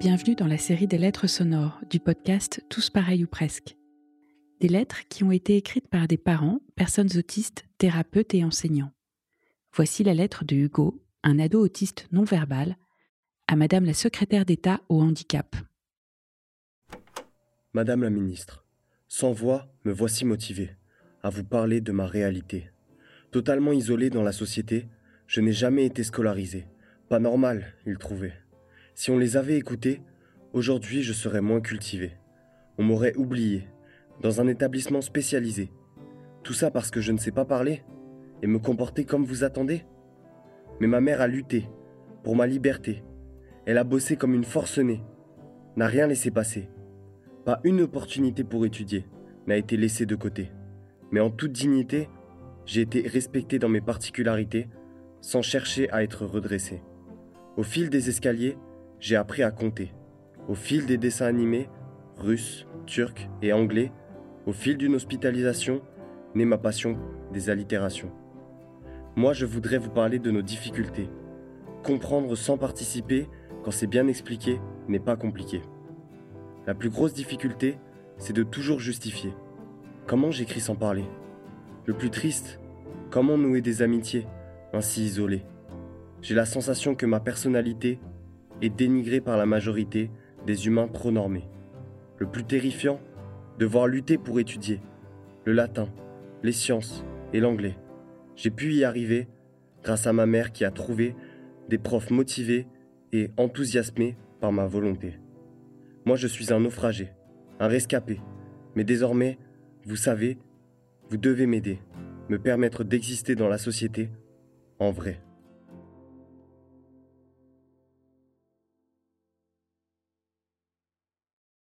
Bienvenue dans la série des lettres sonores du podcast Tous pareils ou presque. Des lettres qui ont été écrites par des parents, personnes autistes, thérapeutes et enseignants. Voici la lettre de Hugo, un ado autiste non-verbal, à Madame la secrétaire d'État au handicap. Madame la ministre, sans voix, me voici motivé à vous parler de ma réalité. Totalement isolé dans la société, je n'ai jamais été scolarisé. Pas normal, il trouvait. Si on les avait écoutés, aujourd'hui je serais moins cultivé. On m'aurait oublié, dans un établissement spécialisé. Tout ça parce que je ne sais pas parler et me comporter comme vous attendez Mais ma mère a lutté pour ma liberté. Elle a bossé comme une forcenée, n'a rien laissé passer. Pas une opportunité pour étudier n'a été laissée de côté. Mais en toute dignité, j'ai été respecté dans mes particularités sans chercher à être redressé. Au fil des escaliers, j'ai appris à compter. Au fil des dessins animés, russes, turcs et anglais, au fil d'une hospitalisation, naît ma passion des allitérations. Moi, je voudrais vous parler de nos difficultés. Comprendre sans participer, quand c'est bien expliqué, n'est pas compliqué. La plus grosse difficulté, c'est de toujours justifier. Comment j'écris sans parler? Le plus triste, comment nouer des amitiés, ainsi isolées? J'ai la sensation que ma personnalité et dénigré par la majorité des humains trop normés. Le plus terrifiant, devoir lutter pour étudier le latin, les sciences et l'anglais. J'ai pu y arriver grâce à ma mère qui a trouvé des profs motivés et enthousiasmés par ma volonté. Moi je suis un naufragé, un rescapé, mais désormais, vous savez, vous devez m'aider, me permettre d'exister dans la société en vrai.